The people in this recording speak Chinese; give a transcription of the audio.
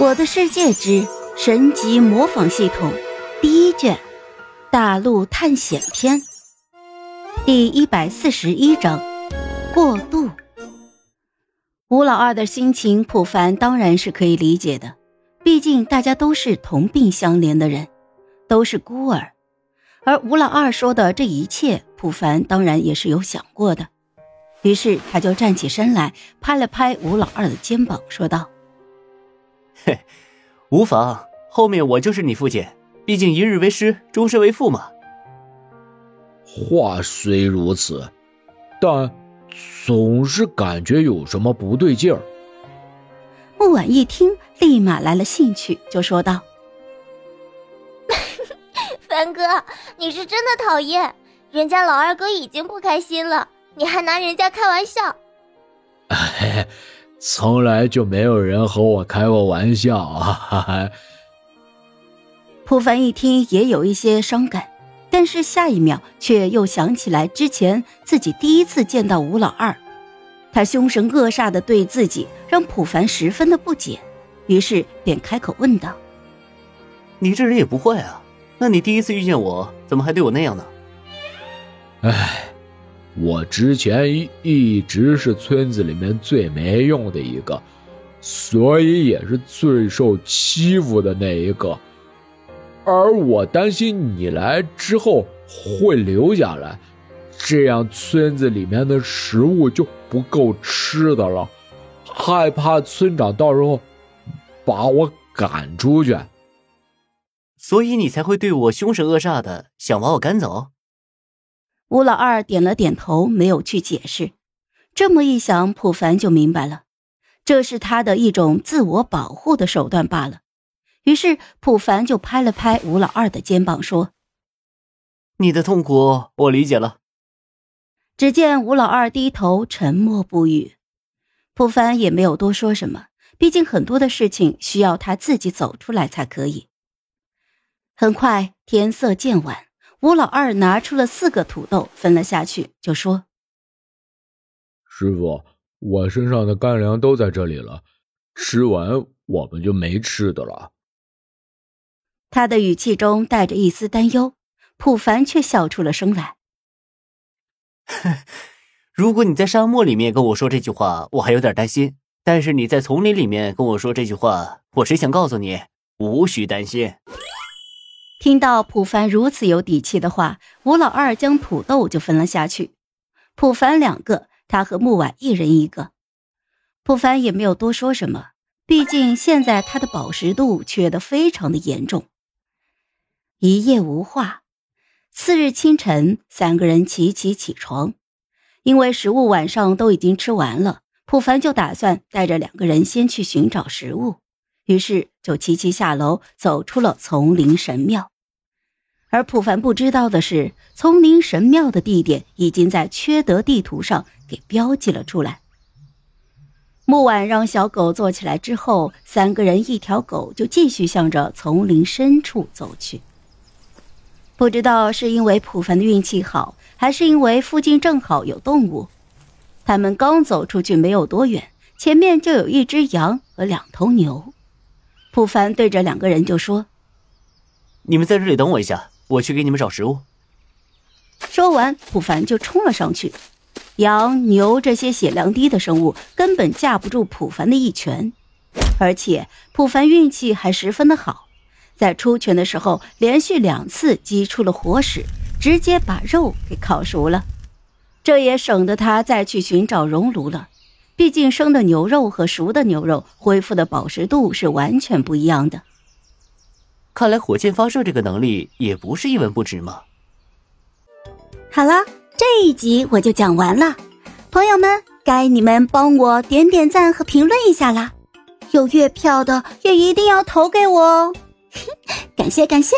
我的世界之神级模仿系统第一卷大陆探险篇第一百四十一章过渡。吴老二的心情，普凡当然是可以理解的。毕竟大家都是同病相怜的人，都是孤儿。而吴老二说的这一切，普凡当然也是有想过的。于是他就站起身来，拍了拍吴老二的肩膀，说道。嘿，无妨，后面我就是你父亲，毕竟一日为师，终身为父嘛。话虽如此，但总是感觉有什么不对劲儿。木婉一听，立马来了兴趣，就说道：“凡哥，你是真的讨厌，人家老二哥已经不开心了，你还拿人家开玩笑。” 从来就没有人和我开过玩笑啊！蒲凡一听也有一些伤感，但是下一秒却又想起来之前自己第一次见到吴老二，他凶神恶煞的对自己，让蒲凡十分的不解，于是便开口问道：“你这人也不坏啊，那你第一次遇见我，怎么还对我那样呢？”唉。我之前一一直是村子里面最没用的一个，所以也是最受欺负的那一个。而我担心你来之后会留下来，这样村子里面的食物就不够吃的了，害怕村长到时候把我赶出去，所以你才会对我凶神恶煞的，想把我赶走。吴老二点了点头，没有去解释。这么一想，普凡就明白了，这是他的一种自我保护的手段罢了。于是，普凡就拍了拍吴老二的肩膀，说：“你的痛苦我理解了。”只见吴老二低头沉默不语，普凡也没有多说什么，毕竟很多的事情需要他自己走出来才可以。很快，天色渐晚。吴老二拿出了四个土豆，分了下去，就说：“师傅，我身上的干粮都在这里了，吃完我们就没吃的了。”他的语气中带着一丝担忧，普凡却笑出了声来：“如果你在沙漠里面跟我说这句话，我还有点担心；但是你在丛林里面跟我说这句话，我只想告诉你，无需担心。”听到普凡如此有底气的话，吴老二将土豆就分了下去。普凡两个，他和木婉一人一个。普凡也没有多说什么，毕竟现在他的饱食度缺得非常的严重。一夜无话。次日清晨，三个人齐齐起床，因为食物晚上都已经吃完了，普凡就打算带着两个人先去寻找食物。于是就齐齐下楼，走出了丛林神庙。而普凡不知道的是，丛林神庙的地点已经在缺德地图上给标记了出来。木婉让小狗坐起来之后，三个人一条狗就继续向着丛林深处走去。不知道是因为普凡的运气好，还是因为附近正好有动物，他们刚走出去没有多远，前面就有一只羊和两头牛。普凡对着两个人就说：“你们在这里等我一下，我去给你们找食物。”说完，普凡就冲了上去。羊、牛这些血量低的生物根本架不住普凡的一拳，而且普凡运气还十分的好，在出拳的时候连续两次击出了火矢，直接把肉给烤熟了。这也省得他再去寻找熔炉了。毕竟生的牛肉和熟的牛肉恢复的饱食度是完全不一样的。看来火箭发射这个能力也不是一文不值嘛。好了，这一集我就讲完了，朋友们，该你们帮我点点赞和评论一下啦，有月票的也一定要投给我哦，感 谢感谢。